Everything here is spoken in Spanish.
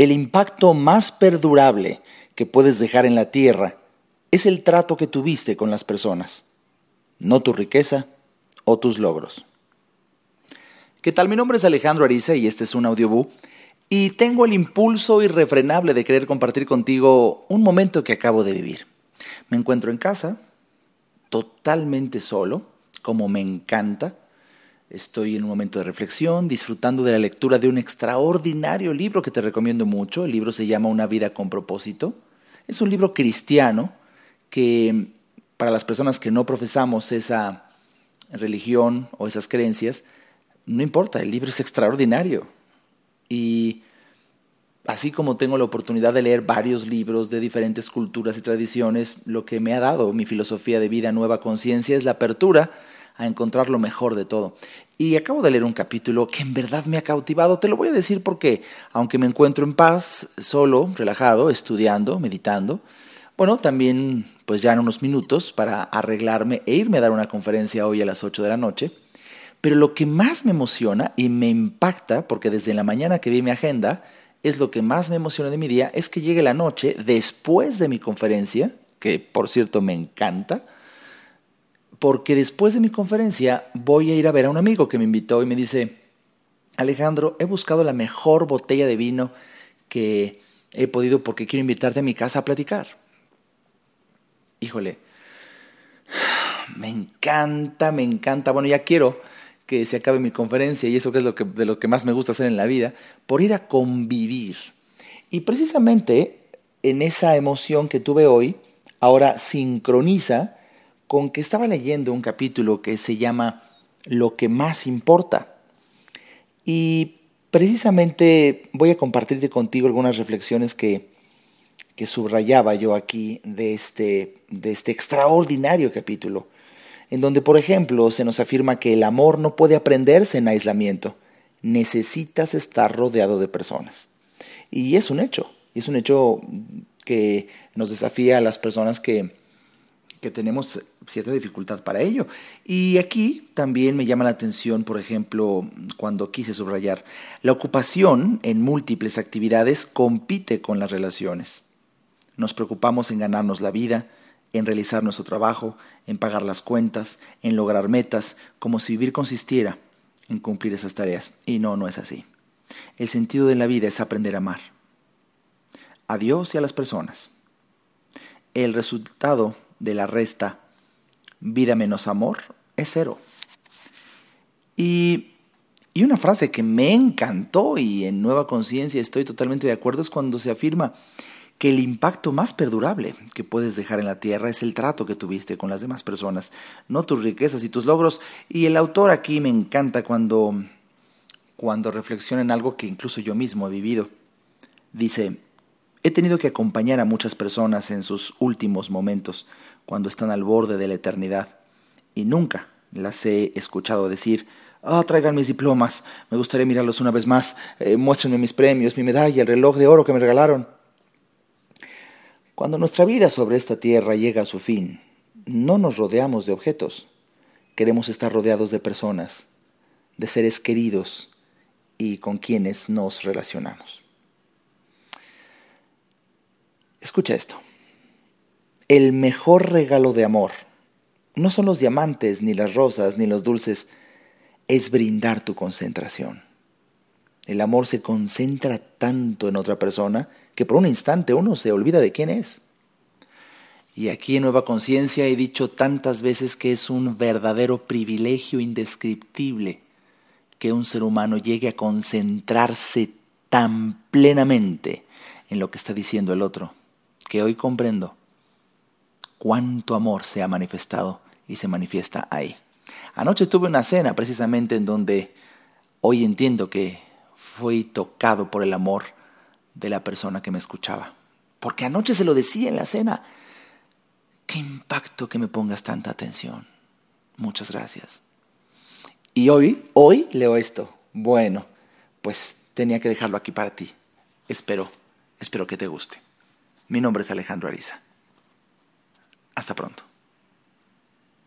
El impacto más perdurable que puedes dejar en la tierra es el trato que tuviste con las personas, no tu riqueza o tus logros. ¿Qué tal? Mi nombre es Alejandro Ariza y este es un audiobook y tengo el impulso irrefrenable de querer compartir contigo un momento que acabo de vivir. Me encuentro en casa, totalmente solo, como me encanta. Estoy en un momento de reflexión, disfrutando de la lectura de un extraordinario libro que te recomiendo mucho. El libro se llama Una vida con propósito. Es un libro cristiano que para las personas que no profesamos esa religión o esas creencias, no importa, el libro es extraordinario. Y así como tengo la oportunidad de leer varios libros de diferentes culturas y tradiciones, lo que me ha dado mi filosofía de vida Nueva Conciencia es la apertura a encontrar lo mejor de todo. Y acabo de leer un capítulo que en verdad me ha cautivado. Te lo voy a decir porque, aunque me encuentro en paz, solo, relajado, estudiando, meditando, bueno, también pues ya en unos minutos para arreglarme e irme a dar una conferencia hoy a las 8 de la noche. Pero lo que más me emociona y me impacta, porque desde la mañana que vi mi agenda, es lo que más me emociona de mi día, es que llegue la noche después de mi conferencia, que por cierto me encanta, porque después de mi conferencia voy a ir a ver a un amigo que me invitó y me dice, Alejandro, he buscado la mejor botella de vino que he podido porque quiero invitarte a mi casa a platicar. Híjole, me encanta, me encanta. Bueno, ya quiero que se acabe mi conferencia y eso que es lo que, de lo que más me gusta hacer en la vida, por ir a convivir. Y precisamente en esa emoción que tuve hoy, ahora sincroniza con que estaba leyendo un capítulo que se llama Lo que más importa. Y precisamente voy a compartirte contigo algunas reflexiones que, que subrayaba yo aquí de este, de este extraordinario capítulo en donde, por ejemplo, se nos afirma que el amor no puede aprenderse en aislamiento. Necesitas estar rodeado de personas. Y es un hecho, es un hecho que nos desafía a las personas que, que tenemos cierta dificultad para ello. Y aquí también me llama la atención, por ejemplo, cuando quise subrayar, la ocupación en múltiples actividades compite con las relaciones. Nos preocupamos en ganarnos la vida, en realizar nuestro trabajo, en pagar las cuentas, en lograr metas, como si vivir consistiera en cumplir esas tareas. Y no, no es así. El sentido de la vida es aprender a amar. A Dios y a las personas. El resultado de la resta vida menos amor es cero. Y, y una frase que me encantó y en Nueva Conciencia estoy totalmente de acuerdo es cuando se afirma que el impacto más perdurable que puedes dejar en la tierra es el trato que tuviste con las demás personas, no tus riquezas y tus logros. Y el autor aquí me encanta cuando, cuando reflexiona en algo que incluso yo mismo he vivido. Dice, he tenido que acompañar a muchas personas en sus últimos momentos, cuando están al borde de la eternidad, y nunca las he escuchado decir, Ah, traigan mis diplomas, me gustaría mirarlos una vez más, eh, muéstrenme mis premios, mi medalla, el reloj de oro que me regalaron. Cuando nuestra vida sobre esta tierra llega a su fin, no nos rodeamos de objetos. Queremos estar rodeados de personas, de seres queridos y con quienes nos relacionamos. Escucha esto. El mejor regalo de amor no son los diamantes, ni las rosas, ni los dulces, es brindar tu concentración. El amor se concentra tanto en otra persona que por un instante uno se olvida de quién es. Y aquí en Nueva Conciencia he dicho tantas veces que es un verdadero privilegio indescriptible que un ser humano llegue a concentrarse tan plenamente en lo que está diciendo el otro, que hoy comprendo cuánto amor se ha manifestado y se manifiesta ahí. Anoche tuve una cena precisamente en donde hoy entiendo que fui tocado por el amor de la persona que me escuchaba. Porque anoche se lo decía en la cena. Qué impacto que me pongas tanta atención. Muchas gracias. Y hoy, hoy leo esto. Bueno, pues tenía que dejarlo aquí para ti. Espero, espero que te guste. Mi nombre es Alejandro Ariza. Hasta pronto.